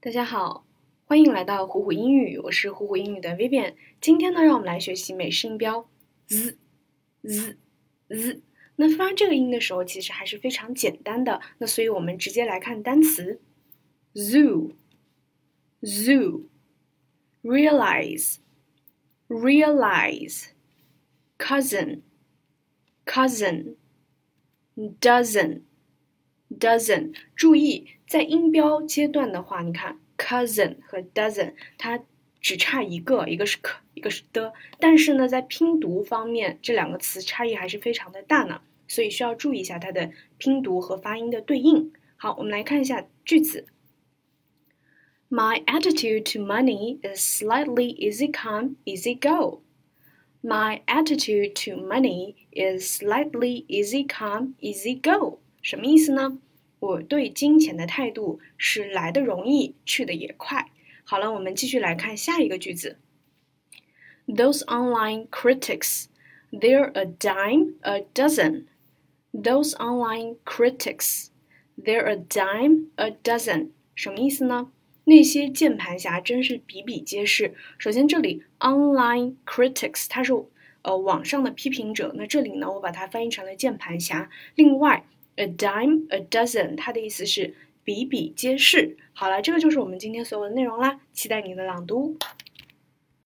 大家好，欢迎来到虎虎英语，我是虎虎英语的 Vivian。今天呢，让我们来学习美式音标 z z z。那发这个音的时候，其实还是非常简单的。那所以我们直接来看单词 zoo zoo realize realize cousin cousin dozen dozen。注意。在音标阶段的话，你看 cousin 和 dozen，它只差一个，一个是 k，一个是的。但是呢，在拼读方面，这两个词差异还是非常的大呢，所以需要注意一下它的拼读和发音的对应。好，我们来看一下句子。My attitude to money is slightly easy come, easy go. My attitude to money is slightly easy come, easy go. 什么意思呢？我对金钱的态度是来的容易，去的也快。好了，我们继续来看下一个句子。Those online critics, they're a dime a dozen. Those online critics, they're a dime a dozen. 什么意思呢？那些键盘侠真是比比皆是。首先，这里 online critics 它是呃网上的批评者，那这里呢，我把它翻译成了键盘侠。另外。A dime a dozen，它的意思是比比皆是。好了，这个就是我们今天所有的内容啦，期待你的朗读。